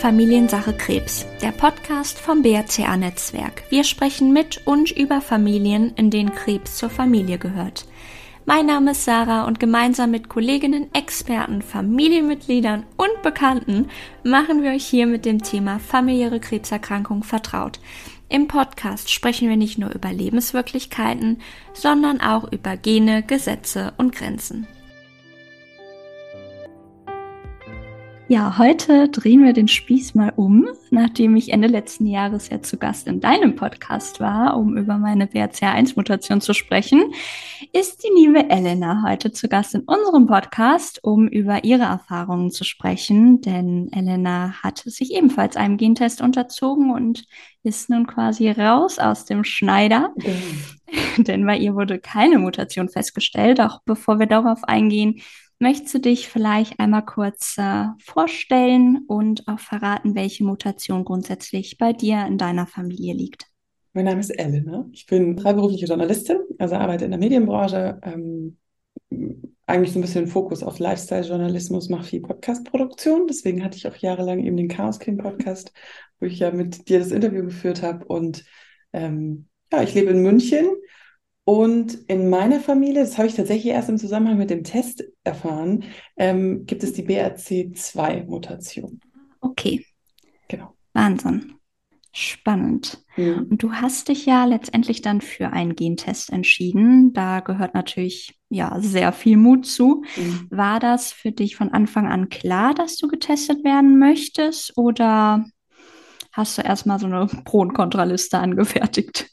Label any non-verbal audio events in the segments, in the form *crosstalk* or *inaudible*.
Familiensache Krebs, der Podcast vom BRCA-Netzwerk. Wir sprechen mit und über Familien, in denen Krebs zur Familie gehört. Mein Name ist Sarah und gemeinsam mit Kolleginnen, Experten, Familienmitgliedern und Bekannten machen wir euch hier mit dem Thema familiäre Krebserkrankung vertraut. Im Podcast sprechen wir nicht nur über Lebenswirklichkeiten, sondern auch über Gene, Gesetze und Grenzen. Ja, heute drehen wir den Spieß mal um, nachdem ich Ende letzten Jahres ja zu Gast in deinem Podcast war, um über meine BRCA1-Mutation zu sprechen, ist die liebe Elena heute zu Gast in unserem Podcast, um über ihre Erfahrungen zu sprechen, denn Elena hat sich ebenfalls einem Gentest unterzogen und ist nun quasi raus aus dem Schneider, mhm. *laughs* denn bei ihr wurde keine Mutation festgestellt. Auch bevor wir darauf eingehen, Möchtest du dich vielleicht einmal kurz äh, vorstellen und auch verraten, welche Mutation grundsätzlich bei dir in deiner Familie liegt? Mein Name ist Elena. Ich bin freiberufliche Journalistin, also arbeite in der Medienbranche. Ähm, eigentlich so ein bisschen Fokus auf Lifestyle-Journalismus, mache viel Podcast-Produktion. Deswegen hatte ich auch jahrelang eben den Chaos King Podcast, wo ich ja mit dir das Interview geführt habe. Und ähm, ja, ich lebe in München und in meiner Familie, das habe ich tatsächlich erst im Zusammenhang mit dem Test erfahren, ähm, gibt es die BRC2-Mutation. Okay. Genau. Wahnsinn. Spannend. Mhm. Und du hast dich ja letztendlich dann für einen Gentest entschieden. Da gehört natürlich ja sehr viel Mut zu. Mhm. War das für dich von Anfang an klar, dass du getestet werden möchtest oder hast du erstmal so eine Pro- und Kontraliste angefertigt?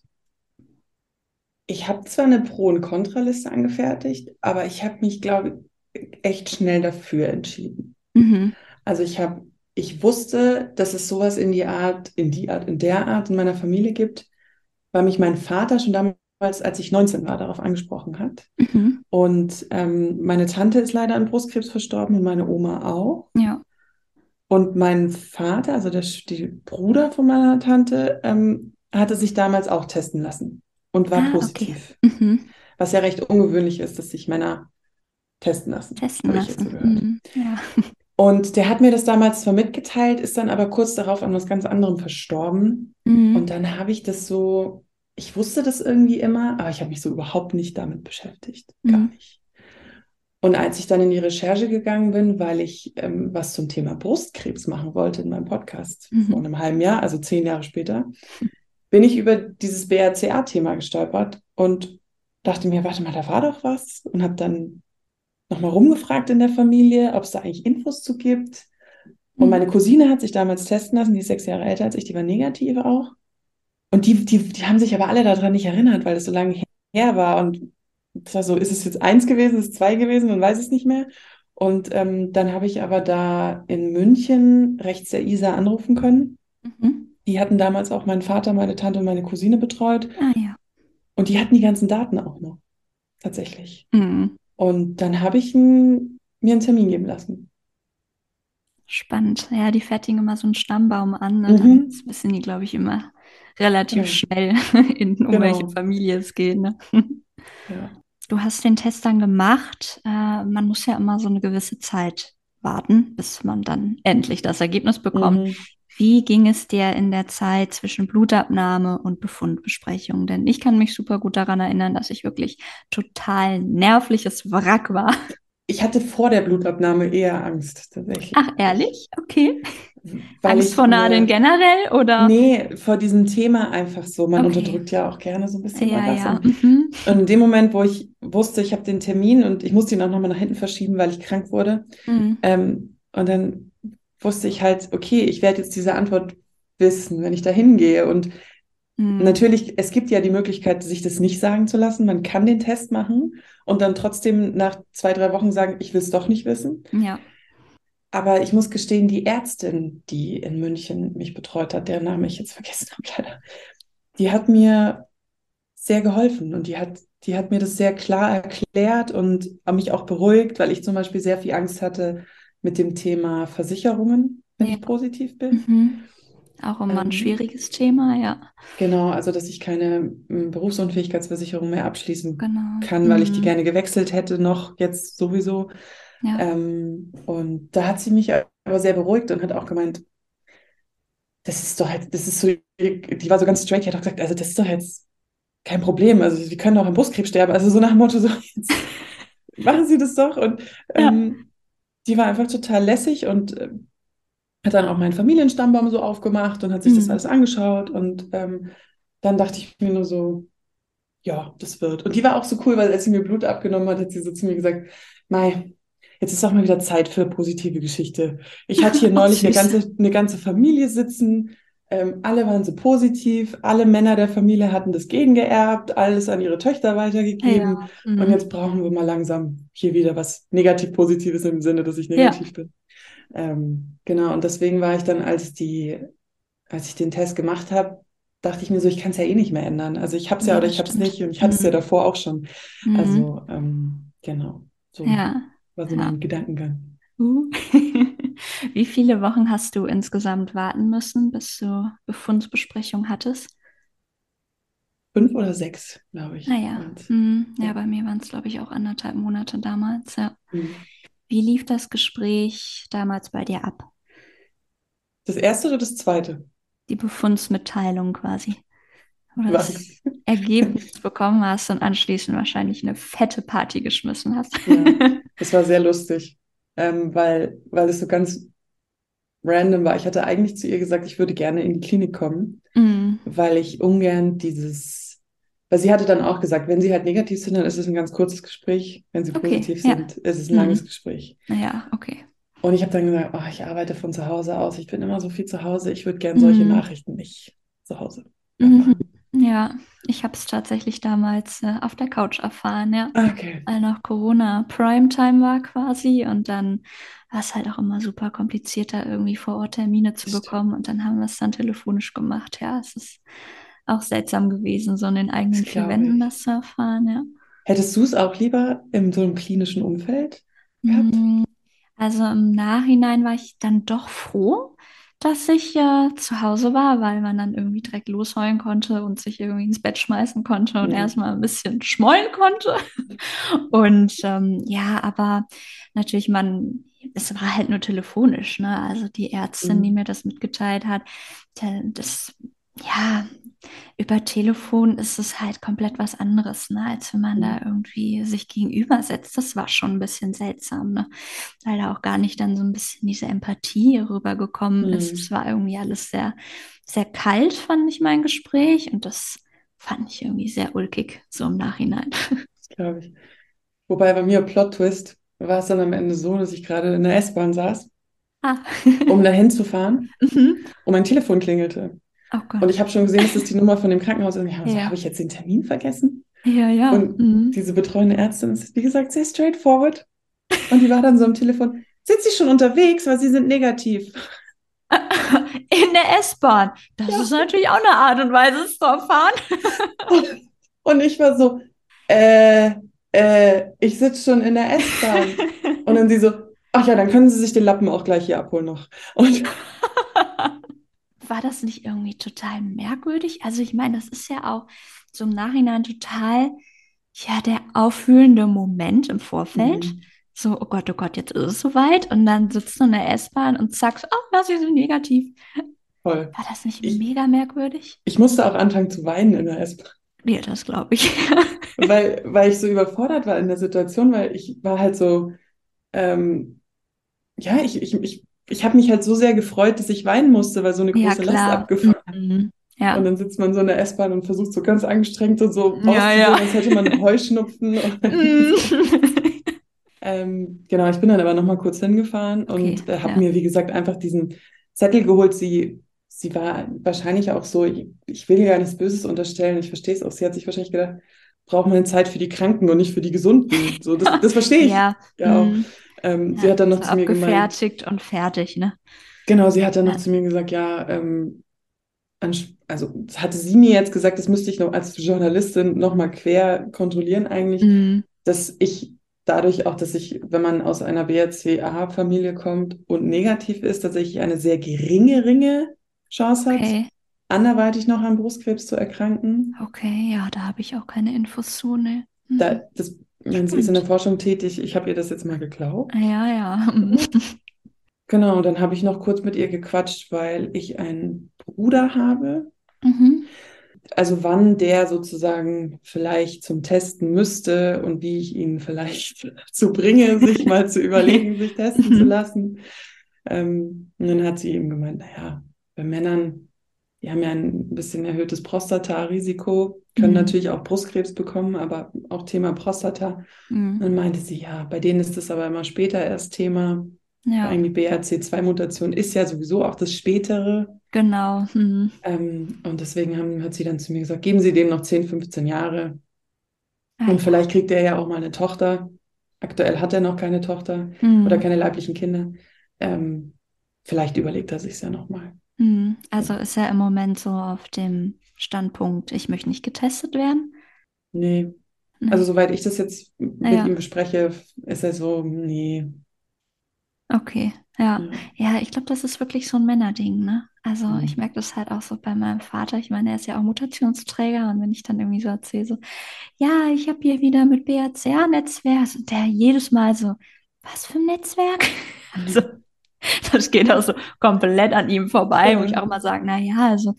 Ich habe zwar eine Pro- und Kontraliste angefertigt, aber ich habe mich, glaube ich, echt schnell dafür entschieden. Mhm. Also ich habe, ich wusste, dass es sowas in die Art, in die Art, in der Art in meiner Familie gibt, weil mich mein Vater schon damals, als ich 19 war, darauf angesprochen hat. Mhm. Und ähm, meine Tante ist leider an Brustkrebs verstorben und meine Oma auch. Ja. Und mein Vater, also der die Bruder von meiner Tante, ähm, hatte sich damals auch testen lassen und war ah, positiv. Okay. Mhm. Was ja recht ungewöhnlich ist, dass sich Männer testen lassen. Testen lassen. Mhm. Ja. *laughs* Und der hat mir das damals zwar mitgeteilt, ist dann aber kurz darauf an was ganz anderem verstorben. Mhm. Und dann habe ich das so, ich wusste das irgendwie immer, aber ich habe mich so überhaupt nicht damit beschäftigt. Gar mhm. nicht. Und als ich dann in die Recherche gegangen bin, weil ich ähm, was zum Thema Brustkrebs machen wollte in meinem Podcast mhm. vor einem halben Jahr, also zehn Jahre später, *laughs* bin ich über dieses BRCA-Thema gestolpert und dachte mir, warte mal, da war doch was und habe dann nochmal rumgefragt in der Familie, ob es da eigentlich Infos zu gibt. Und meine Cousine hat sich damals testen lassen, die ist sechs Jahre älter als ich, die war negativ auch. Und die, die, die haben sich aber alle daran nicht erinnert, weil es so lange her war. Und es war so, ist es jetzt eins gewesen, ist es zwei gewesen, man weiß es nicht mehr. Und ähm, dann habe ich aber da in München rechts der Isa anrufen können. Mhm. Die hatten damals auch meinen Vater, meine Tante und meine Cousine betreut. Ah ja. Und die hatten die ganzen Daten auch noch. Tatsächlich. Mhm. Und dann habe ich ein, mir einen Termin geben lassen. Spannend. Ja, die fertigen immer so einen Stammbaum an. Ne? Dann mhm. wissen die, glaube ich, immer relativ ja. schnell, *laughs* in, um genau. welche Familie es geht. Ne? *laughs* Ja. Du hast den Test dann gemacht. Äh, man muss ja immer so eine gewisse Zeit warten, bis man dann endlich das Ergebnis bekommt. Mhm. Wie ging es dir in der Zeit zwischen Blutabnahme und Befundbesprechung? Denn ich kann mich super gut daran erinnern, dass ich wirklich total nervliches Wrack war. Ich hatte vor der Blutabnahme eher Angst, tatsächlich. Ach, ehrlich? Okay. Weil Angst vor Nadeln generell oder? Nee, vor diesem Thema einfach so. Man okay. unterdrückt ja auch gerne so ein bisschen ja, was. Ja. Und, mhm. und, in dem Moment, wo ich wusste, ich habe den Termin und ich musste ihn auch nochmal nach hinten verschieben, weil ich krank wurde. Mhm. Ähm, und dann wusste ich halt, okay, ich werde jetzt diese Antwort wissen, wenn ich da hingehe. Und mhm. natürlich, es gibt ja die Möglichkeit, sich das nicht sagen zu lassen. Man kann den Test machen und dann trotzdem nach zwei, drei Wochen sagen, ich will es doch nicht wissen. Ja. Aber ich muss gestehen, die Ärztin, die in München mich betreut hat, deren Name ich jetzt vergessen habe, leider, die hat mir sehr geholfen und die hat, die hat mir das sehr klar erklärt und mich auch beruhigt, weil ich zum Beispiel sehr viel Angst hatte, mit dem Thema Versicherungen, wenn ja. ich positiv bin. Mhm. Auch immer ein ähm, schwieriges Thema, ja. Genau, also dass ich keine ähm, Berufsunfähigkeitsversicherung mehr abschließen genau. kann, weil mhm. ich die mhm. gerne gewechselt hätte, noch jetzt sowieso. Ja. Ähm, und da hat sie mich aber sehr beruhigt und hat auch gemeint, das ist doch halt, das ist so, die war so ganz straight, die hat auch gesagt, also das ist doch jetzt kein Problem, also sie können auch am Brustkrebs sterben, also so nach dem Motto, so jetzt *laughs* machen Sie das doch und ähm, ja. Die war einfach total lässig und äh, hat dann auch meinen Familienstammbaum so aufgemacht und hat sich mhm. das alles angeschaut und ähm, dann dachte ich mir nur so, ja, das wird. Und die war auch so cool, weil als sie mir Blut abgenommen hat, hat sie so zu mir gesagt, Mai, jetzt ist auch mal wieder Zeit für positive Geschichte. Ich hatte hier *laughs* neulich eine ganze, eine ganze Familie sitzen. Ähm, alle waren so positiv, alle Männer der Familie hatten das gegengeerbt, alles an ihre Töchter weitergegeben. Ja. Mhm. Und jetzt brauchen wir mal langsam hier wieder was negativ-positives im Sinne, dass ich negativ ja. bin. Ähm, genau, und deswegen war ich dann, als die, als ich den Test gemacht habe, dachte ich mir so, ich kann es ja eh nicht mehr ändern. Also ich habe es ja, ja, oder ich habe es nicht und ich hatte es mhm. ja davor auch schon. Mhm. Also ähm, genau, so ja. war so mein Gedankengang. Uh. *laughs* Wie viele Wochen hast du insgesamt warten müssen, bis du Befundsbesprechung hattest? Fünf oder sechs, glaube ich. Naja, mhm. ja, bei mir waren es, glaube ich, auch anderthalb Monate damals, ja. Mhm. Wie lief das Gespräch damals bei dir ab? Das erste oder das zweite? Die Befundsmitteilung quasi. Oder das *laughs* Ergebnis bekommen hast und anschließend wahrscheinlich eine fette Party geschmissen hast. Ja, *laughs* das war sehr lustig, ähm, weil, weil es so ganz random war. Ich hatte eigentlich zu ihr gesagt, ich würde gerne in die Klinik kommen, mm. weil ich ungern dieses, weil sie hatte dann auch gesagt, wenn sie halt negativ sind, dann ist es ein ganz kurzes Gespräch. Wenn sie okay, positiv ja. sind, ist es ein mm. langes Gespräch. Ja, okay. Und ich habe dann gesagt, oh, ich arbeite von zu Hause aus, ich bin immer so viel zu Hause, ich würde gerne solche mm. Nachrichten nicht zu Hause. Mhm. Ja, ich habe es tatsächlich damals äh, auf der Couch erfahren, ja. Okay. Weil noch Corona Primetime war quasi und dann war es halt auch immer super kompliziert, da irgendwie vor Ort Termine zu Stimmt. bekommen und dann haben wir es dann telefonisch gemacht. Ja, es ist auch seltsam gewesen, so in den eigenen vier Wänden das zu erfahren, ja. Hättest du es auch lieber in so einem klinischen Umfeld gehabt? Mm, also im Nachhinein war ich dann doch froh, dass ich ja zu Hause war, weil man dann irgendwie direkt losheulen konnte und sich irgendwie ins Bett schmeißen konnte und ja. erstmal ein bisschen schmollen konnte. Und ähm, ja, aber natürlich, man, es war halt nur telefonisch, ne? Also die Ärztin, mhm. die mir das mitgeteilt hat, das, ja, über Telefon ist es halt komplett was anderes, ne, als wenn man da mhm. irgendwie sich gegenübersetzt. Das war schon ein bisschen seltsam, ne? weil da auch gar nicht dann so ein bisschen diese Empathie rübergekommen mhm. ist. Es war irgendwie alles sehr, sehr kalt, fand ich mein Gespräch und das fand ich irgendwie sehr ulkig, so im Nachhinein. *laughs* Das glaube ich. Wobei bei mir Plot-Twist war es dann am Ende so, dass ich gerade in der S-Bahn saß, ah. um dahin *laughs* zu fahren mhm. und mein Telefon klingelte. Oh und ich habe schon gesehen, dass das die Nummer von dem Krankenhaus ist. Also, ja. Habe ich jetzt den Termin vergessen? Ja, ja. Und mhm. diese betreuende Ärztin ist, wie gesagt, sehr straightforward. Und die war dann so am Telefon, sind Sie schon unterwegs, weil Sie sind negativ? *laughs* In der S-Bahn. Das ja. ist natürlich auch eine Art und Weise, es zu erfahren. und ich war so, äh, äh, ich sitze schon in der S-Bahn. *laughs* und dann sie so, ach ja, dann können Sie sich den Lappen auch gleich hier abholen noch. Und *laughs* war das nicht irgendwie total merkwürdig? Also ich meine, das ist ja auch so im Nachhinein total, ja, der auffühlende Moment im Vorfeld. Mhm. So, oh Gott, oh Gott, jetzt ist es soweit. Und dann sitzt du in der S-Bahn und sagst, oh, sie sind negativ. Voll. War das nicht ich, mega merkwürdig? Ich musste auch anfangen zu weinen in der S-Bahn. Ja, das glaube ich. *laughs* weil, weil ich so überfordert war in der Situation, weil ich war halt so, ähm, ja, ich, ich, ich ich habe mich halt so sehr gefreut, dass ich weinen musste, weil so eine große ja, Last abgefahren. Mhm. Ja. Und dann sitzt man so in der S-Bahn und versucht so ganz angestrengt und so ja, ja. als hätte man Heuschnupfen. *laughs* Mhm. ähm, genau, ich bin dann aber nochmal kurz hingefahren okay, und äh, habe ja. mir, wie gesagt, einfach diesen Zettel geholt. Sie, sie war wahrscheinlich auch so, ich, ich will ihr gar nichts Böses unterstellen, ich verstehe es auch. Sie hat sich wahrscheinlich gedacht, braucht man Zeit für die Kranken und nicht für die Gesunden. So, das, das verstehe ich. Ja. ja auch. Mhm. Ähm, ja, sie hat dann noch zu mir gemeint. Gefertigt und fertig, ne? Genau, sie hat dann noch zu mir gesagt, ja, ähm, also hatte sie mir jetzt gesagt, das müsste ich noch als Journalistin nochmal quer kontrollieren eigentlich, mhm. dass ich dadurch auch, dass ich, wenn man aus einer BRCA-Familie kommt und negativ ist, tatsächlich eine sehr geringe, geringe Chance okay. hat, anderweitig noch an Brustkrebs zu erkranken. Okay, ja, da habe ich auch keine Infos zu, ne? Mhm. Da, das meine, sie ist in der Forschung tätig. Ich habe ihr das jetzt mal geglaubt. Ja, ja. *laughs* Genau, und dann habe ich noch kurz mit ihr gequatscht, weil ich ein Bruder habe. Mhm. Also wann der sozusagen vielleicht zum Testen müsste und wie ich ihn vielleicht *laughs* dazu bringe, sich mal zu überlegen, *laughs* sich testen zu lassen. Ähm, und dann hat sie eben gemeint, naja, bei Männern, die haben ja ein bisschen erhöhtes Prostata-Risiko, können mhm. natürlich auch Brustkrebs bekommen, aber auch Thema Prostata. Mhm. Dann meinte sie, ja, bei denen ist das aber immer später erst Thema. Ja. Eigentlich BRC2-Mutation ist ja sowieso auch das Spätere. Genau. Mhm. Ähm, und deswegen haben, hat sie dann zu mir gesagt, geben Sie dem noch 10, 15 Jahre. Ah, und vielleicht kriegt er ja auch mal eine Tochter. Aktuell hat er noch keine Tochter mhm. oder keine leiblichen Kinder. Ähm, vielleicht überlegt er sich ja nochmal. Mhm. Also ist er im Moment so auf dem Standpunkt, ich möchte nicht getestet werden? Nee. nee. Also soweit ich das jetzt mit ja. ihm bespreche, ist er so, nee. Okay, ja. Ja, ja ich glaube, das ist wirklich so ein Männerding, ne? Also mhm. ich merke das halt auch so bei meinem Vater. Ich meine, er ist ja auch Mutationsträger und wenn ich dann irgendwie so erzähle, so, ja, ich habe hier wieder mit BRCA-Netzwerk, und der jedes Mal so, was für ein Netzwerk? *laughs* Also, das geht auch so komplett an ihm vorbei, wo ich auch mal sage, na ja, also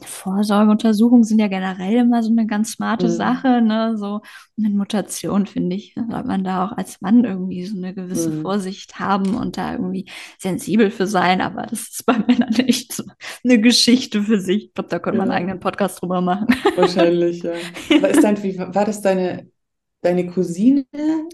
Vorsorgeuntersuchungen sind ja generell immer so eine ganz smarte mhm. Sache, ne? So mit Mutation, finde ich, sollte man da auch als Mann irgendwie so eine gewisse mhm. Vorsicht haben und da irgendwie sensibel für sein. Aber das ist bei *laughs* Männern echt so eine Geschichte für sich. Ich glaube, da könnte man einen eigenen Podcast drüber machen. Wahrscheinlich, ja. Dein, wie, war das deine, deine Cousine?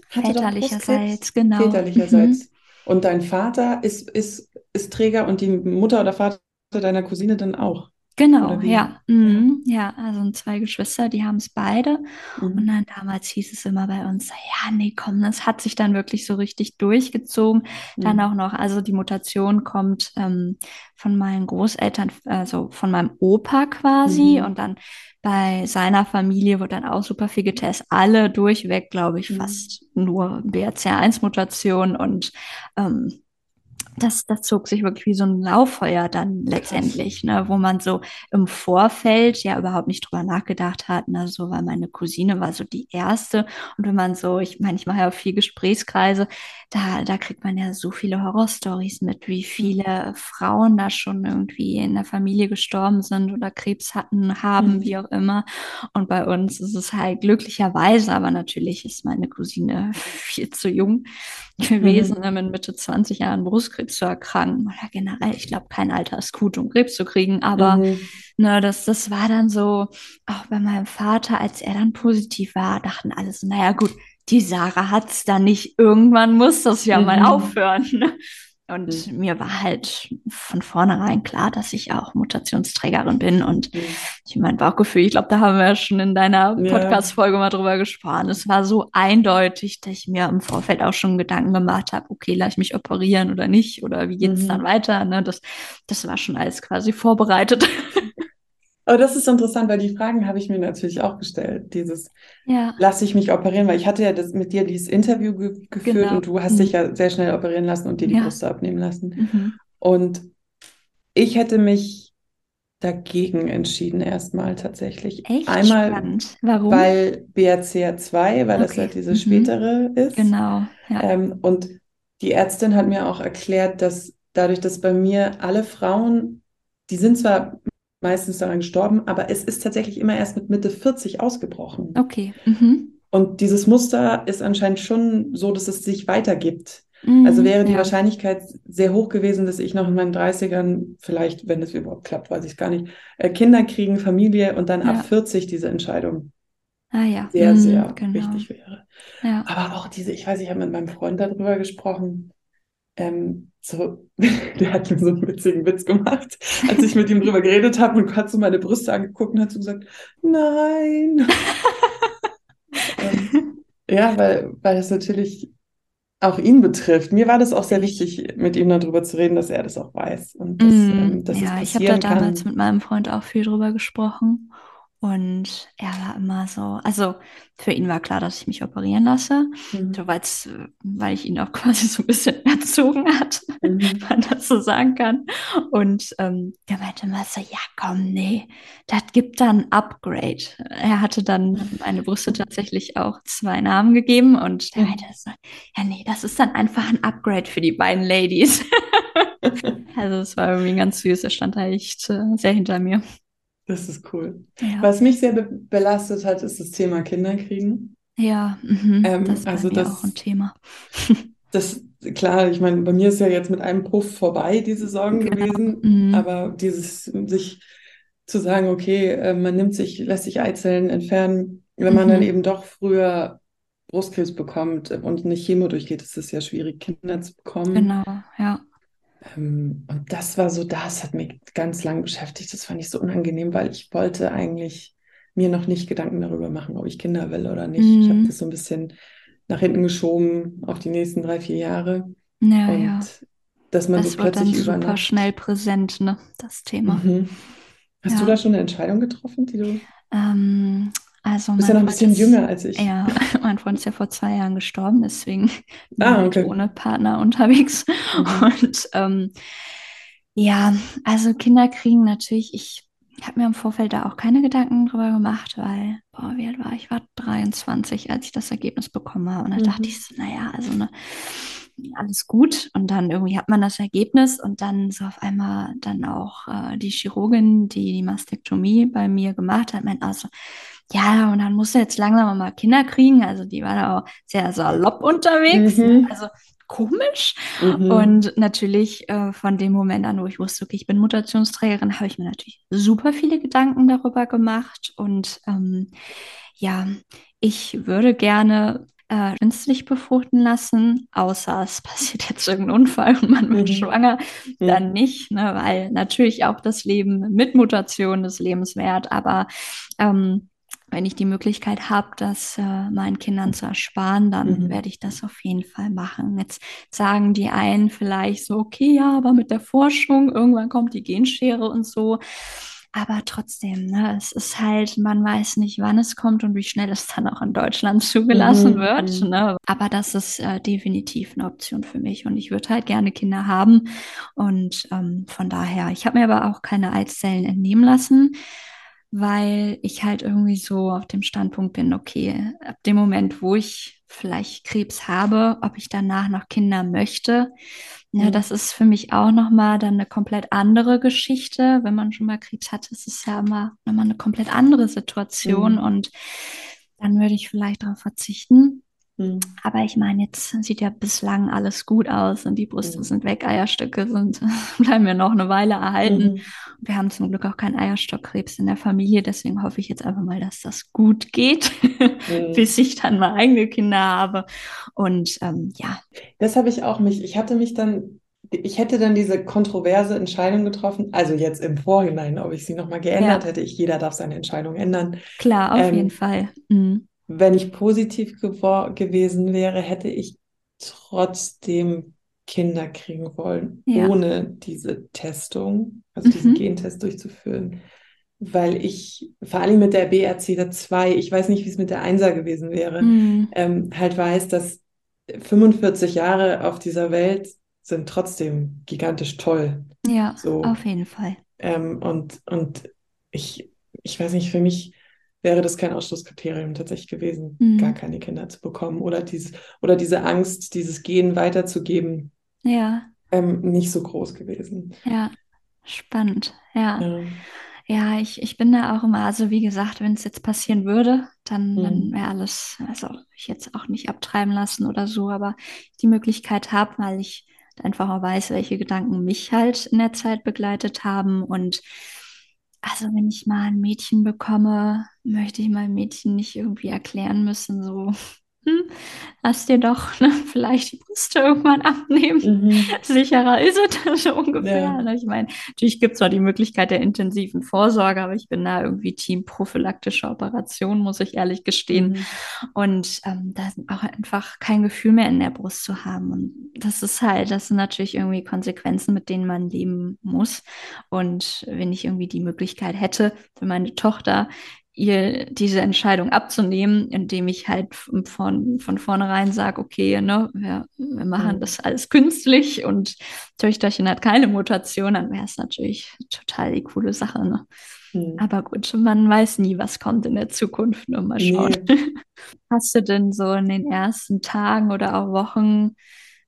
Väterlicherseits, genau. Väterlicherseits. Mhm. Und dein Vater ist, ist, ist Träger und die Mutter oder Vater deiner Cousine dann auch? Genau, ja. Mhm. Ja, also zwei Geschwister, die haben es beide. Mhm. Und dann damals hieß es immer bei uns, ja, nee, komm, das hat sich dann wirklich so richtig durchgezogen. Mhm. Dann auch noch, also die Mutation kommt ähm, von meinen Großeltern, also von meinem Opa quasi. Mhm. Und dann bei seiner Familie wird dann auch super viel getestet. Alle durchweg, glaube ich, mhm. fast nur BRCA1-Mutation und ähm, das, das zog sich wirklich wie so ein Lauffeuer dann letztendlich, ne, wo man so im Vorfeld ja überhaupt nicht drüber nachgedacht hat, ne, so, weil meine Cousine war so die erste. Und wenn man so, ich meine, ich mache ja auch viel Gesprächskreise, da, da kriegt man ja so viele Horrorstories mit, wie viele Frauen da schon irgendwie in der Familie gestorben sind oder Krebs hatten, haben, mhm. wie auch immer. Und bei uns ist es halt glücklicherweise, aber natürlich ist meine Cousine *laughs* viel zu jung gewesen, mhm. Ne, mit Mitte 20 Jahren Brustkrebs zu erkranken. Oder generell, ich glaube, kein Alter ist gut, um Krebs zu kriegen. Aber mhm. ne, das, das war dann so, auch bei meinem Vater, als er dann positiv war, dachten alle so, naja gut, die Sarah hat's da nicht. Irgendwann muss das ja mhm. mal aufhören. Ne? Und mhm. mir war halt von vornherein klar, dass ich auch Mutationsträgerin bin. Und mhm. ich mein Bauchgefühl, ich glaube, da haben wir ja schon in deiner Podcast-Folge mal drüber gesprochen. Es war so eindeutig, dass ich mir im Vorfeld auch schon Gedanken gemacht habe, okay, lasse ich mich operieren oder nicht? Oder wie geht's mhm. dann weiter? Ne? Das, das war schon alles quasi vorbereitet. *laughs* Aber das ist interessant, weil die Fragen habe ich mir natürlich auch gestellt. Dieses, ja. lasse ich mich operieren, weil ich hatte ja das, mit dir dieses Interview ge geführt genau. und du hast mhm. dich ja sehr schnell operieren lassen und dir die ja. Brüste abnehmen lassen. Mhm. Und ich hätte mich dagegen entschieden erstmal tatsächlich. Echt Einmal, spannend. Warum? Weil BRCA2, weil okay. das halt diese mhm. spätere ist. Genau. Ja. Ähm, und die Ärztin hat mir auch erklärt, dass dadurch, dass bei mir alle Frauen, die sind zwar meistens daran gestorben, aber es ist tatsächlich immer erst mit Mitte 40 ausgebrochen. Okay. Mhm. Und dieses Muster ist anscheinend schon so, dass es sich weitergibt. Mhm, also wäre die ja. Wahrscheinlichkeit sehr hoch gewesen, dass ich noch in meinen 30ern, vielleicht, wenn es überhaupt klappt, weiß ich gar nicht, äh, Kinder kriegen, Familie und dann ja. ab 40 diese Entscheidung ah, ja. sehr, mhm, sehr genau. wichtig wäre. Ja. Aber auch diese, ich weiß, ich habe mit meinem Freund darüber gesprochen, ähm, so, *laughs* der hat mir so einen witzigen Witz gemacht, als ich mit ihm drüber geredet habe und hat so meine Brüste angeguckt und hat so gesagt, nein. *laughs* ähm, ja, weil, weil das natürlich auch ihn betrifft. Mir war das auch sehr wichtig, mit ihm darüber zu reden, dass er das auch weiß. Und dass, mm, ähm, dass ja, ich habe da damals kann. mit meinem Freund auch viel drüber gesprochen. Und er war immer so, also für ihn war klar, dass ich mich operieren lasse, mhm. so weil ich ihn auch *laughs* quasi so ein bisschen erzogen hat, *laughs* mhm. wenn man das so sagen kann. Und ähm, der meinte immer so, ja komm, nee, das gibt dann Upgrade. Er hatte dann meine Brüste tatsächlich auch zwei Namen gegeben und der mhm. meinte so, ja nee, das ist dann einfach ein Upgrade für die beiden Ladies. *laughs* also es war irgendwie ganz süß. Er stand da echt äh, sehr hinter mir. Das ist cool. Ja. Was mich sehr be belastet hat, ist das Thema Kinderkriegen. Ja, mhm. ähm, das ist also das, auch ein Thema. *laughs* das, klar, ich meine, bei mir ist ja jetzt mit einem Puff vorbei diese Sorgen genau. gewesen, mhm. aber dieses sich zu sagen, okay, äh, man nimmt sich, lässt sich Eizellen entfernen, wenn man mhm. dann eben doch früher Brustkrebs bekommt und eine Chemo durchgeht, ist es ja schwierig, Kinder zu bekommen. Genau, ja. Ähm, und das war so, das hat mich ganz lang beschäftigt. Das fand ich so unangenehm, weil ich wollte eigentlich mir noch nicht Gedanken darüber machen, ob ich Kinder will oder nicht. Mhm. Ich habe das so ein bisschen nach hinten geschoben auf die nächsten drei, vier Jahre. Ja, und ja. dass man das so plötzlich dann super schnell präsent, ne, das Thema. Mhm. Hast ja. du da schon eine Entscheidung getroffen, die du? Ähm, also du bist ja noch ein bisschen ist, jünger als ich. Ja, *laughs* mein Freund ist ja vor zwei Jahren gestorben, deswegen ah, okay. ohne Partner unterwegs. Mhm. Und ähm, ja, also Kinder kriegen natürlich, ich habe mir im Vorfeld da auch keine Gedanken drüber gemacht, weil, boah, wie alt war ich? Ich war 23, als ich das Ergebnis bekommen habe. Und da mhm. dachte ich so, naja, also ne, alles gut. Und dann irgendwie hat man das Ergebnis und dann so auf einmal dann auch äh, die Chirurgin, die die Mastektomie bei mir gemacht hat, meint also, ja, und dann musst du jetzt langsam mal Kinder kriegen. Also die war da auch sehr salopp unterwegs. Mhm. Also komisch. Mhm. Und natürlich äh, von dem Moment an, wo ich wusste, okay, ich bin Mutationsträgerin, habe ich mir natürlich super viele Gedanken darüber gemacht. Und ähm, ja, ich würde gerne äh, künstlich befruchten lassen, außer es *laughs* passiert jetzt irgendein Unfall und man wird mhm. schwanger, dann mhm. nicht, ne, weil natürlich auch das Leben mit Mutation ist lebenswert, aber ähm, wenn ich die Möglichkeit habe, das äh, meinen Kindern zu ersparen, dann mhm. werde ich das auf jeden Fall machen. Jetzt sagen die einen vielleicht so, okay, ja, aber mit der Forschung, irgendwann kommt die Genschere und so. Aber trotzdem, ne, es ist halt, man weiß nicht, wann es kommt und wie schnell es dann auch in Deutschland zugelassen mhm. wird. Mhm. Ne? Aber das ist äh, definitiv eine Option für mich und ich würde halt gerne Kinder haben. Und ähm, von daher, ich habe mir aber auch keine Eizellen entnehmen lassen weil ich halt irgendwie so auf dem Standpunkt bin, okay, ab dem Moment, wo ich vielleicht Krebs habe, ob ich danach noch Kinder möchte, ja, mhm. das ist für mich auch nochmal dann eine komplett andere Geschichte. Wenn man schon mal Krebs hat, ist es ja immer nochmal eine komplett andere Situation mhm. und dann würde ich vielleicht darauf verzichten. Mhm. Aber ich meine, jetzt sieht ja bislang alles gut aus und die Brüste mhm. sind weg, Eierstöcke sind, *laughs* bleiben ja noch eine Weile erhalten. Mhm. Wir haben zum Glück auch keinen Eierstockkrebs in der Familie, deswegen hoffe ich jetzt einfach mal, dass das gut geht, *laughs* mhm. bis ich dann mal eigene Kinder habe. Und ähm, ja. Das habe ich auch mich, ich hatte mich dann ich hätte dann diese kontroverse Entscheidung getroffen, also jetzt im Vorhinein, ob ich sie nochmal geändert ja. hätte. Ich, jeder darf seine Entscheidung ändern. Klar, auf ähm, jeden Fall. Mhm wenn ich positiv gewesen wäre, hätte ich trotzdem Kinder kriegen wollen, ja. ohne diese Testung, also mhm. diesen Gentest durchzuführen. Weil ich, vor allem mit der BRC 2, ich weiß nicht, wie es mit der 1er gewesen wäre, mhm. ähm, halt weiß, dass 45 Jahre auf dieser Welt sind trotzdem gigantisch toll. Ja, so. auf jeden Fall. Ähm, und, und ich, ich weiß nicht, für mich wäre das kein Ausschlusskriterium tatsächlich gewesen, mhm. gar keine Kinder zu bekommen oder, dieses, oder diese Angst, dieses Gen weiterzugeben, ja. Ähm, nicht so groß gewesen. Ja, spannend, ja. ja. Ja, ich, ich bin da auch immer, also wie gesagt, wenn es jetzt passieren würde, dann, mhm. dann wäre alles, also ich jetzt auch nicht abtreiben lassen oder so, aber die Möglichkeit habe, weil ich einfach auch weiß, welche Gedanken mich halt in der Zeit begleitet haben und also wenn ich mal ein Mädchen bekomme, möchte ich meinem Mädchen nicht irgendwie erklären müssen, so, hm, lass dir doch ne, vielleicht die Brüste irgendwann abnehmen. Mhm. Sicherer ist es so ungefähr. Ja. Ne? Ich meine, natürlich gibt es zwar die Möglichkeit der intensiven Vorsorge, aber ich bin da irgendwie Team prophylaktische Operation, muss ich ehrlich gestehen. Mhm. Und ähm, da auch einfach kein Gefühl mehr in der Brust zu haben. Und das ist halt, das sind natürlich irgendwie Konsequenzen, mit denen man leben muss. Und wenn ich irgendwie die Möglichkeit hätte, für meine Tochter ihr diese Entscheidung abzunehmen, indem ich halt von, von vornherein sage, okay, ne, wir, wir machen mhm. das alles künstlich und Töchterchen hat keine Mutation, dann wäre es natürlich total die coole Sache. Ne? Mhm. Aber gut, man weiß nie, was kommt in der Zukunft, nur mal schauen. Nee. *laughs* Hast du denn so in den ersten Tagen oder auch Wochen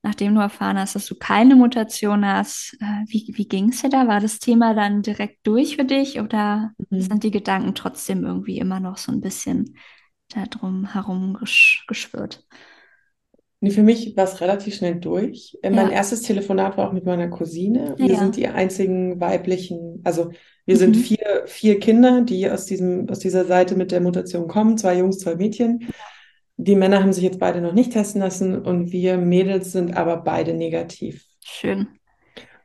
nachdem du erfahren hast, dass du keine Mutation hast, äh, wie, wie ging es dir da? War das Thema dann direkt durch für dich oder mhm. sind die Gedanken trotzdem irgendwie immer noch so ein bisschen da drum herum gesch geschwirrt? Nee, für mich war es relativ schnell durch. Äh, ja. Mein erstes Telefonat war auch mit meiner Cousine. Wir ja. sind die einzigen weiblichen, also wir mhm. sind vier, vier Kinder, die aus, diesem, aus dieser Seite mit der Mutation kommen, zwei Jungs, zwei Mädchen. Die Männer haben sich jetzt beide noch nicht testen lassen und wir Mädels sind aber beide negativ. Schön.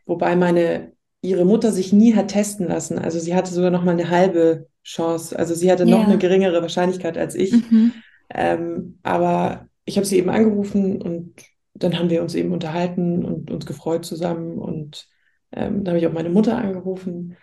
Wobei meine, ihre Mutter sich nie hat testen lassen. Also sie hatte sogar noch mal eine halbe Chance. Also sie hatte ja. noch eine geringere Wahrscheinlichkeit als ich. Mhm. Ähm, aber ich habe sie eben angerufen und dann haben wir uns eben unterhalten und uns gefreut zusammen. Und ähm, dann habe ich auch meine Mutter angerufen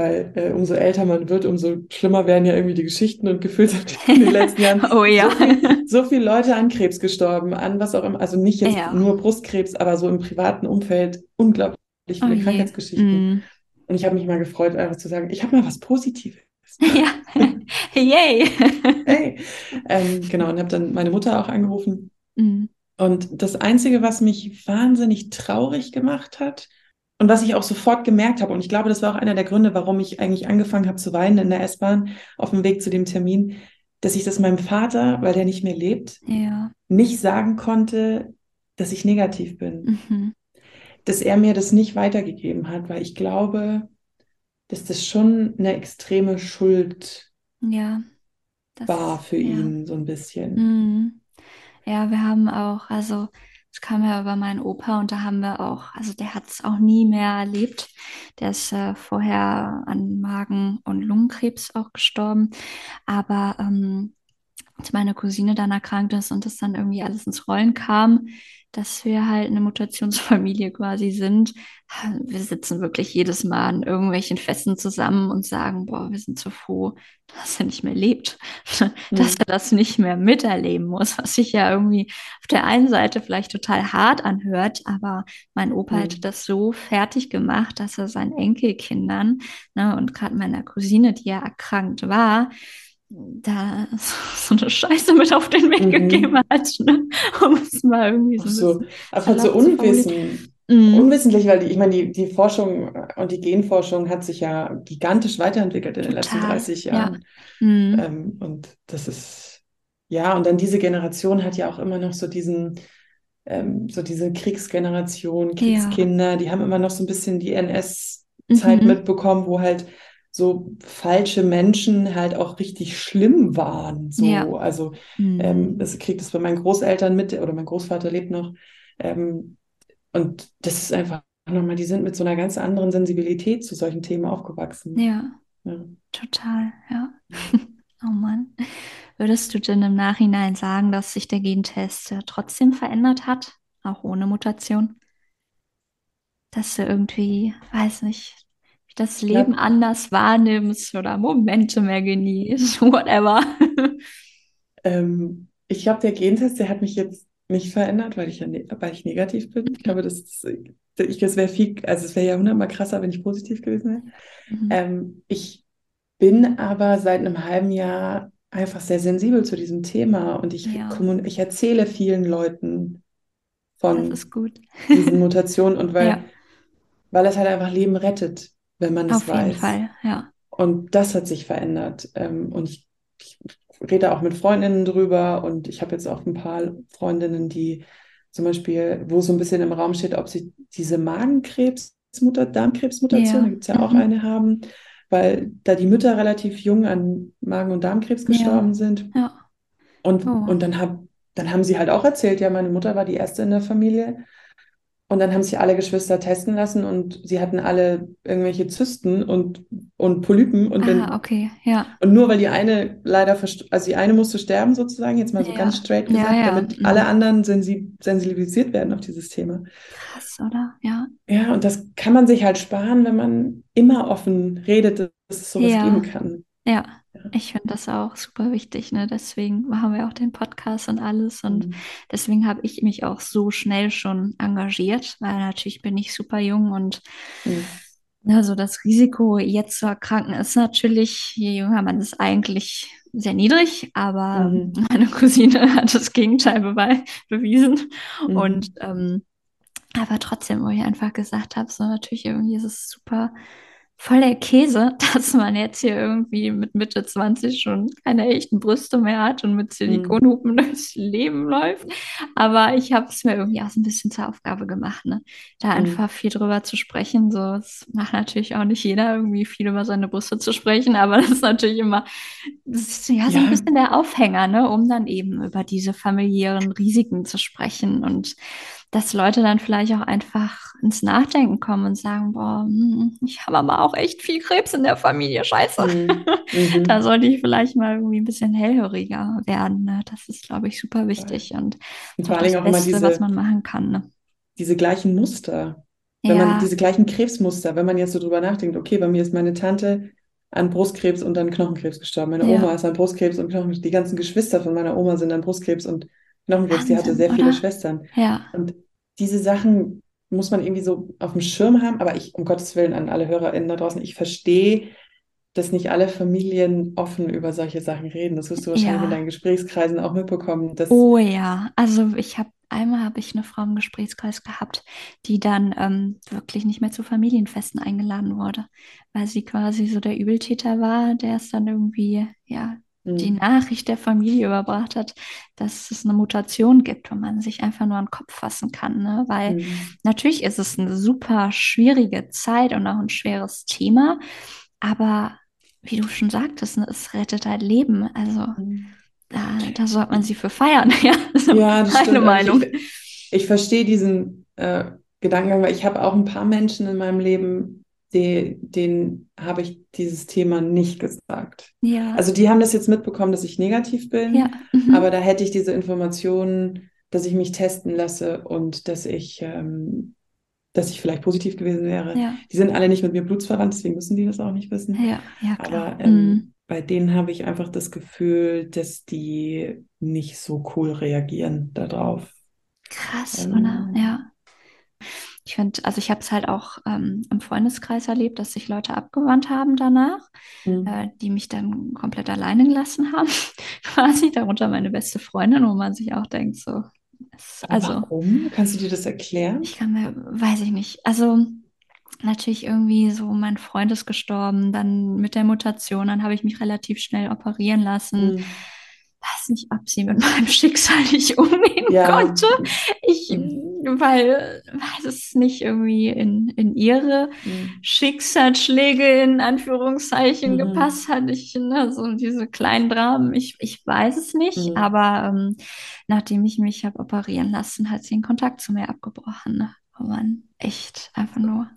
weil äh, umso älter man wird, umso schlimmer werden ja irgendwie die Geschichten und gefühlt sind in den letzten Jahren *laughs* oh, ja. so, viel, so viele Leute an Krebs gestorben, an was auch immer, also nicht jetzt ja. nur Brustkrebs, aber so im privaten Umfeld unglaublich viele oh, Krankheitsgeschichten. Mm. Und ich habe mich mal gefreut, einfach zu sagen, ich habe mal was Positives. *laughs* Ja, yay. hey. Ähm, genau, und habe dann meine Mutter auch angerufen. Mm. Und das Einzige, was mich wahnsinnig traurig gemacht hat, und was ich auch sofort gemerkt habe, und ich glaube, das war auch einer der Gründe, warum ich eigentlich angefangen habe zu weinen in der S-Bahn auf dem Weg zu dem Termin, dass ich das meinem Vater, weil der nicht mehr lebt, ja. nicht sagen konnte, dass ich negativ bin. Mhm. Dass er mir das nicht weitergegeben hat, weil ich glaube, dass das schon eine extreme Schuld ja, das, war für ja. ihn, so ein bisschen. Mhm. Ja, wir haben auch, also das kam ja über meinen Opa und da haben wir auch, also der hat es auch nie mehr erlebt. Der ist äh, vorher an Magen- und Lungenkrebs auch gestorben. Aber ähm, als meine Cousine dann erkrankt ist und das dann irgendwie alles ins Rollen kam, dass wir halt eine Mutationsfamilie quasi sind. Wir sitzen wirklich jedes Mal an irgendwelchen Festen zusammen und sagen, boah, wir sind so froh, dass er nicht mehr lebt, *laughs* dass er das nicht mehr miterleben muss, was sich ja irgendwie auf der einen Seite vielleicht total hart anhört, aber mein Opa mhm. hätte das so fertig gemacht, dass er seinen Enkelkindern ne, und gerade meiner Cousine, die ja erkrankt war, da *laughs* so eine Scheiße mit auf den Weg mhm. gegeben hat, ne? um es mal irgendwie so, so einfach so unwissen, mhm. unwissentlich, weil die, ich meine, die, die Forschung und die Genforschung hat sich ja gigantisch weiterentwickelt in Total. den letzten 30 Jahren. Ja. Mhm. Ähm, und das ist, ja, und dann diese Generation hat ja auch immer noch so diesen, ähm, so diese Kriegsgeneration, Kriegskinder, ja. die haben immer noch so ein bisschen die NS-Zeit mhm. mitbekommen, wo halt so falsche Menschen halt auch richtig schlimm waren. So, ja. also mhm. ähm, das kriegt es bei meinen Großeltern mit oder mein Großvater lebt noch. Ähm, und das ist einfach nochmal, die sind mit so einer ganz anderen Sensibilität zu solchen Themen aufgewachsen. Ja, ja. total, ja. *laughs* oh Mann. Würdest du denn im Nachhinein sagen, dass sich der Gentest trotzdem verändert hat, auch ohne Mutation? Dass du irgendwie, weiß nicht, das Leben ja. anders wahrnimmst oder Momente mehr genießt, *laughs* whatever. Ähm, ich glaube, der Gentest, der hat mich jetzt nicht verändert, weil ich ja ne weil ich negativ bin. Ich glaube, das, das wäre viel, also es wäre ja hundertmal krasser, wenn ich positiv gewesen wäre. Mhm. Ähm, ich bin aber seit einem halben Jahr einfach sehr sensibel zu diesem Thema und ich, ja. ich erzähle vielen Leuten von diesen *laughs* Mutationen und weil, ja. weil es halt einfach Leben rettet wenn man das weiß. Auf jeden Fall, ja. Und das hat sich verändert. Ähm, und ich, ich rede auch mit Freundinnen drüber und ich habe jetzt auch ein paar Freundinnen, die zum Beispiel, wo so ein bisschen im Raum steht, ob sie diese Magenkrebsmutter, Darmkrebsmutation, ja. da gibt es ja mhm. auch eine haben, weil da die Mütter relativ jung an Magen- und Darmkrebs gestorben ja. sind. Ja. Und, oh. und dann, hab, dann haben sie halt auch erzählt, ja, meine Mutter war die erste in der Familie und dann haben sich alle Geschwister testen lassen und sie hatten alle irgendwelche Zysten und, und Polypen. Und, ah, okay, ja. und nur weil die eine leider, also die eine musste sterben sozusagen, jetzt mal so ja. ganz straight gesagt, ja, damit mhm. alle anderen sensi sensibilisiert werden auf dieses Thema. Krass, oder? Ja. Ja, und das kann man sich halt sparen, wenn man immer offen redet, dass es sowas geben kann. Ja, ich finde das auch super wichtig, ne? Deswegen machen wir auch den Podcast und alles. Und mhm. deswegen habe ich mich auch so schnell schon engagiert, weil natürlich bin ich super jung und mhm. also das Risiko, jetzt zu erkranken, ist natürlich, je jünger man ist, eigentlich sehr niedrig, aber mhm. *laughs* meine Cousine hat das Gegenteil bewiesen. Mhm. Und ähm, aber trotzdem, wo ich einfach gesagt habe, so natürlich irgendwie ist es super voller Käse, *laughs* dass man jetzt hier irgendwie mit Mitte 20 schon keine echten Brüste mehr hat und mit Silikonhupen mhm. durchs Leben läuft. Aber ich habe es mir irgendwie auch so ein bisschen zur Aufgabe gemacht, ne? da mhm. einfach viel drüber zu sprechen. So, es macht natürlich auch nicht jeder, irgendwie viel über seine Brüste zu sprechen, aber *laughs* das ist natürlich immer ist ja, ja. so ein bisschen der Aufhänger, ne? um dann eben über diese familiären Risiken zu sprechen und dass Leute dann vielleicht auch einfach ins Nachdenken kommen und sagen, boah, hm, ich habe aber auch echt viel Krebs in der Familie, scheiße. Mhm. *laughs* mhm. da sollte ich vielleicht mal irgendwie ein bisschen hellhöriger werden. Ne? Das ist, glaube ich, super wichtig und, und vor allem auch Beste, diese, was man machen kann. Ne? Diese gleichen Muster. Wenn ja. man diese gleichen Krebsmuster, wenn man jetzt so drüber nachdenkt, okay, bei mir ist meine Tante an Brustkrebs und an Knochenkrebs gestorben. Meine ja. Oma ist an Brustkrebs und Knochenkrebs. Die ganzen Geschwister von meiner Oma sind an Brustkrebs und Knochenkrebs, die hatte sehr oder? viele Schwestern. Ja. Und diese Sachen muss man irgendwie so auf dem Schirm haben, aber ich, um Gottes Willen an alle HörerInnen da draußen, ich verstehe, dass nicht alle Familien offen über solche Sachen reden. Das wirst du wahrscheinlich ja. in deinen Gesprächskreisen auch mitbekommen. Dass oh ja, also ich habe einmal habe ich eine Frau im Gesprächskreis gehabt, die dann ähm, wirklich nicht mehr zu Familienfesten eingeladen wurde, weil sie quasi so der Übeltäter war, der es dann irgendwie ja die mhm. Nachricht der Familie überbracht hat, dass es eine Mutation gibt, wo man sich einfach nur an den Kopf fassen kann. Ne? Weil mhm. natürlich ist es eine super schwierige Zeit und auch ein schweres Thema, aber wie du schon sagtest, ne, es rettet halt Leben. Also mhm. da, da sollte man sie für feiern. *laughs* ja, das ist ja, das meine stimmt. Meinung. Ich, ich verstehe diesen äh, Gedankengang, weil ich habe auch ein paar Menschen in meinem Leben, die, denen habe ich dieses Thema nicht gesagt. Ja. Also die haben das jetzt mitbekommen, dass ich negativ bin, ja. mhm. aber da hätte ich diese Informationen, dass ich mich testen lasse und dass ich, ähm, dass ich vielleicht positiv gewesen wäre. Ja. Die sind alle nicht mit mir blutsverwandt, deswegen müssen die das auch nicht wissen. Ja, ja, klar. Aber ähm, mhm. bei denen habe ich einfach das Gefühl, dass die nicht so cool reagieren darauf. Krass, ähm, oder? Ja. Ich finde, also ich habe es halt auch ähm, im Freundeskreis erlebt, dass sich Leute abgewandt haben danach, mhm. äh, die mich dann komplett alleine gelassen haben, *laughs* quasi, darunter meine beste Freundin, wo man sich auch denkt, so. Es, also, Warum? Kannst du dir das erklären? Ich kann mir, weiß ich nicht. Also natürlich irgendwie so, mein Freund ist gestorben, dann mit der Mutation, dann habe ich mich relativ schnell operieren lassen. Mhm weiß nicht, ob sie mit meinem *laughs* Schicksal nicht umgehen ja. konnte. Ich, mhm. Weil, weil es nicht irgendwie in, in ihre mhm. Schicksalsschläge in Anführungszeichen mhm. gepasst hat. Ich, ne, so diese kleinen Dramen, ich, ich weiß es nicht, mhm. aber ähm, nachdem ich mich habe operieren lassen, hat sie den Kontakt zu mir abgebrochen. Ne? Wo man echt einfach nur,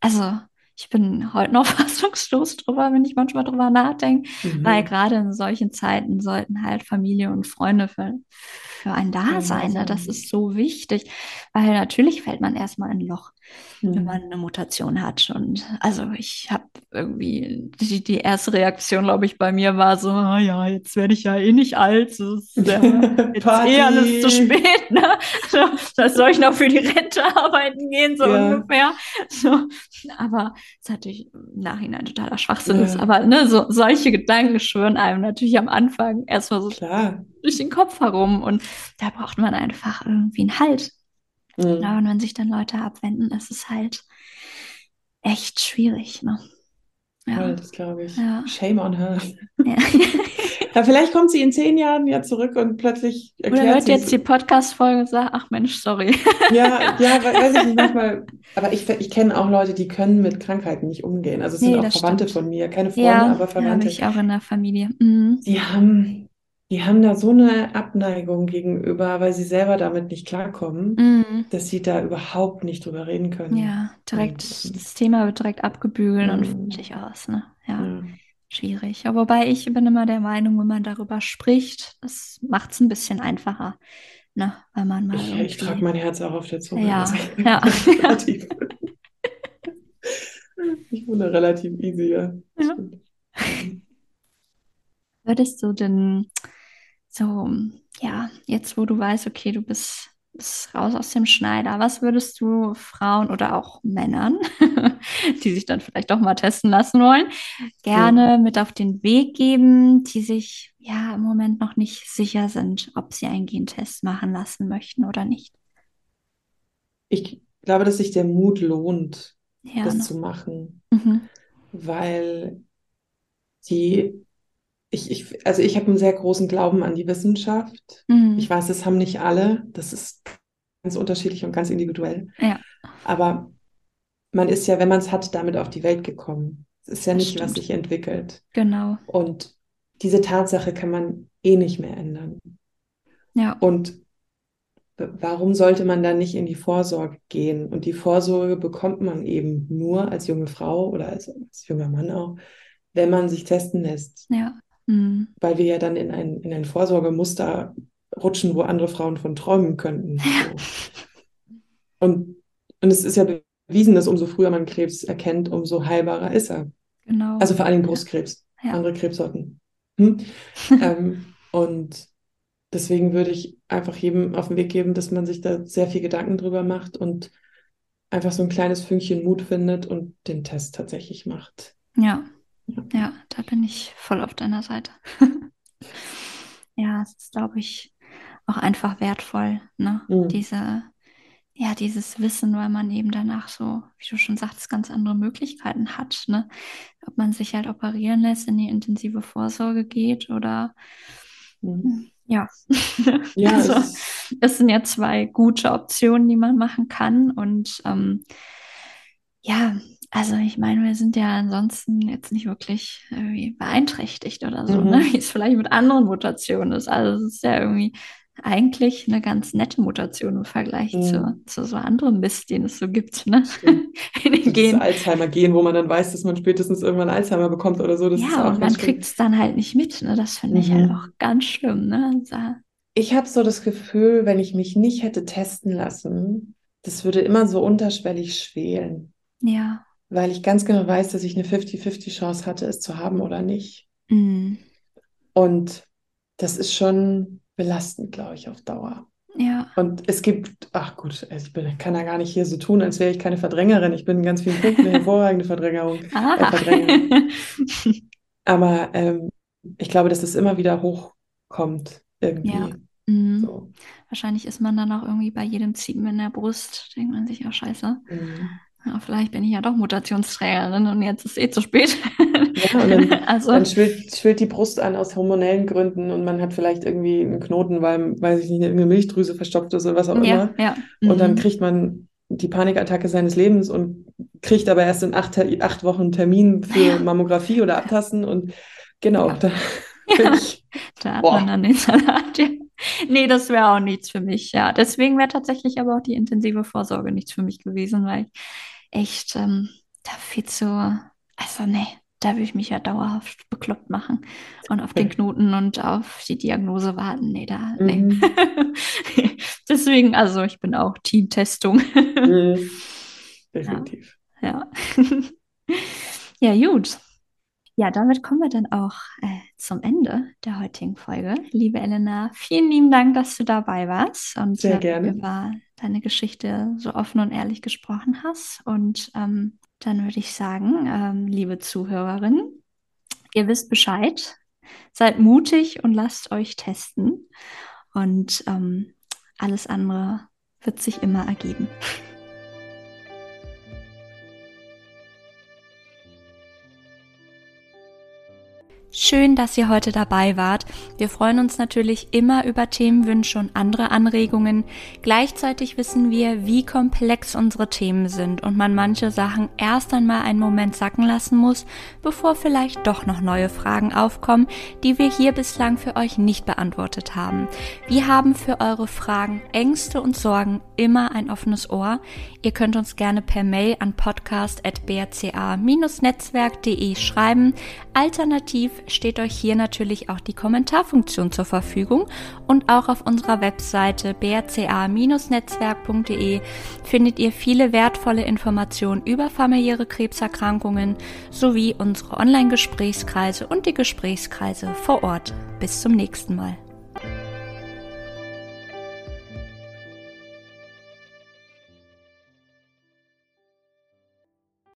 also ich bin heute noch *laughs* fassungslos drüber, wenn ich manchmal drüber nachdenke, mhm. weil gerade in solchen Zeiten sollten halt Familie und Freunde für, für einen da sein. Ne? Das ist so wichtig, weil natürlich fällt man erstmal in ein Loch mhm. wenn man eine Mutation hat. Und also ich habe irgendwie, die, die erste Reaktion, glaube ich, bei mir war so, ah, ja, jetzt werde ich ja eh nicht alt, es ist ja, *laughs* jetzt eh alles zu spät, ne? So, das soll ich noch für die Rente arbeiten gehen, so ja. ungefähr. So, aber es ist natürlich im Nachhinein totaler Schwachsinn ja. ist. Aber ne, so, solche Gedanken schwören einem natürlich am Anfang erstmal so Klar. durch den Kopf herum. Und da braucht man einfach irgendwie einen Halt. Mhm. Ja, und wenn sich dann Leute abwenden, ist es halt echt schwierig. Ne? Ja, Voll, das glaube ich. Ja. Shame on her. Ja. *laughs* ja. vielleicht kommt sie in zehn Jahren ja zurück und plötzlich erklärt Oder hört jetzt die Podcast-Folge und sagt, ach Mensch, sorry. *laughs* Ja, ja, weiß ich nicht manchmal. *laughs* Aber ich, ich kenne auch Leute, die können mit Krankheiten nicht umgehen. Also es nee, sind auch Verwandte stimmt. von mir, keine Freunde, ja, aber Verwandte. Ja, ich auch in der Familie. Mhm. Die haben die haben da so eine Abneigung gegenüber, weil sie selber damit nicht klarkommen, mm. dass sie da überhaupt nicht drüber reden können. Ja, direkt, und, das Thema wird direkt abgebügelt mm. und fertig aus, ne? Ja, ja. Schwierig. Aber wobei ich bin immer der Meinung, wenn man darüber spricht, das macht es ein bisschen einfacher. Ne, weil man mal. Ich, ich trage mein Herz auch auf der Zunge. Ja, *laughs* ja. relativ, ich wohne relativ easy, ja. ja. *laughs* Würdest du denn so, ja, jetzt wo du weißt, okay, du bist ist raus aus dem Schneider. Was würdest du Frauen oder auch Männern, *laughs* die sich dann vielleicht doch mal testen lassen wollen, gerne mhm. mit auf den Weg geben, die sich ja im Moment noch nicht sicher sind, ob sie einen Gentest machen lassen möchten oder nicht? Ich glaube, dass sich der Mut lohnt, ja, das ne? zu machen, mhm. weil die ich, ich, also ich habe einen sehr großen Glauben an die Wissenschaft. Mhm. Ich weiß, das haben nicht alle. Das ist ganz unterschiedlich und ganz individuell. Ja. Aber man ist ja, wenn man es hat, damit auf die Welt gekommen. Es ist ja das nicht, stimmt. was sich entwickelt. Genau. Und diese Tatsache kann man eh nicht mehr ändern. Ja. Und warum sollte man dann nicht in die Vorsorge gehen? Und die Vorsorge bekommt man eben nur als junge Frau oder als, als junger Mann auch, wenn man sich testen lässt. Ja. Mhm. Weil wir ja dann in ein, in ein Vorsorgemuster rutschen, wo andere Frauen von träumen könnten. So. Und, und es ist ja bewiesen, dass umso früher man Krebs erkennt, umso heilbarer ist er. Genau. Also vor allem Brustkrebs, ja. andere Krebssorten. Hm? *laughs* ähm, und deswegen würde ich einfach jedem auf den Weg geben, dass man sich da sehr viel Gedanken drüber macht und einfach so ein kleines Fünkchen Mut findet und den Test tatsächlich macht. Ja, ja, da bin ich voll auf deiner Seite. *laughs* ja, es ist, glaube ich, auch einfach wertvoll, ne? Mhm. Diese, ja, dieses Wissen, weil man eben danach so, wie du schon sagst, ganz andere Möglichkeiten hat, ne? Ob man sich halt operieren lässt, in die intensive Vorsorge geht oder mhm. ja. *laughs* ja also, das sind ja zwei gute Optionen, die man machen kann. Und ähm, ja, also ich meine, wir sind ja ansonsten jetzt nicht wirklich irgendwie beeinträchtigt oder so, ne? mhm. ne? wie es vielleicht mit anderen Mutationen ist. Also es ist ja irgendwie eigentlich eine ganz nette Mutation im Vergleich mhm. zu, zu so anderen Mist, den es so gibt. Ne? *laughs* In den Genen. Alzheimer-Gen, wo man dann weiß, dass man spätestens irgendwann Alzheimer bekommt oder so. Das ja, und man kriegt es dann halt nicht mit. Ne? Das finde ich halt mhm. halt auch ganz schlimm. Ne? So. Ich habe so das Gefühl, wenn ich mich nicht hätte testen lassen, das würde immer so unterschwellig schwelen. Ja weil ich ganz genau weiß, dass ich eine 50-50 Chance hatte, es zu haben oder nicht. Mhm. Und das ist schon belastend, glaube ich, auf Dauer. Ja. Und es gibt, ach gut, also ich bin, kann ja gar nicht hier so tun, als wäre ich keine Verdrängerin. Ich bin in ganz vielen Punkten eine hervorragende Verdrängerung. *laughs* Äh, Verdrängung. Aber ähm, ich glaube, dass es immer wieder hochkommt irgendwie. Ja. Mhm. So. Wahrscheinlich ist man dann auch irgendwie bei jedem Ziepen in der Brust, denkt man sich, oh scheiße. Mhm ja, vielleicht bin ich ja doch Mutationsträgerin und jetzt ist es eh zu spät. Ja, dann, *laughs* also, dann schwillt, schwillt, die Brust an aus hormonellen Gründen und man hat vielleicht irgendwie einen Knoten, weil, weiß ich nicht, eine Milchdrüse verstopft ist oder was auch ja, immer. Ja. Und dann mhm. kriegt man die Panikattacke seines Lebens und kriegt aber erst in acht, acht Wochen Termin für. Mammographie oder Abtasten und genau, da, *laughs* ich, da hat boah. man dann den Salat, ja. Nee, das wäre auch nichts für mich, ja. Deswegen wäre tatsächlich aber auch die intensive Vorsorge nichts für mich gewesen, weil echt ähm, da viel zu, also nee, da würde ich mich ja dauerhaft bekloppt machen und auf den *laughs* Knoten und auf die Diagnose warten. Nee, da, nee. Mhm. *laughs* Deswegen, also ich bin auch Teamtestung. Mhm. *laughs* Definitiv. Ja. Ja. ja, gut. Ja, damit kommen wir dann auch äh, zum Ende der heutigen Folge. Liebe Elena, vielen lieben Dank, dass du dabei warst und Sehr gerne. über deine Geschichte so offen und ehrlich gesprochen hast. Und ähm, dann würde ich sagen, ähm, liebe Zuhörerinnen, ihr wisst Bescheid, seid mutig und lasst euch testen. Und ähm, alles andere wird sich immer ergeben. Schön, dass ihr heute dabei wart. Wir freuen uns natürlich immer über Themenwünsche und andere Anregungen. Gleichzeitig wissen wir, wie komplex unsere Themen sind und man manche Sachen erst einmal einen Moment sacken lassen muss, bevor vielleicht doch noch neue Fragen aufkommen, die wir hier bislang für euch nicht beantwortet haben. Wir haben für eure Fragen, Ängste und Sorgen immer ein offenes Ohr. Ihr könnt uns gerne per Mail an podcast.brca-netzwerk.de schreiben. Alternativ steht euch hier natürlich auch die Kommentarfunktion zur Verfügung und auch auf unserer Webseite brca-netzwerk.de findet ihr viele wertvolle Informationen über familiäre Krebserkrankungen sowie unsere Online-Gesprächskreise und die Gesprächskreise vor Ort. Bis zum nächsten Mal.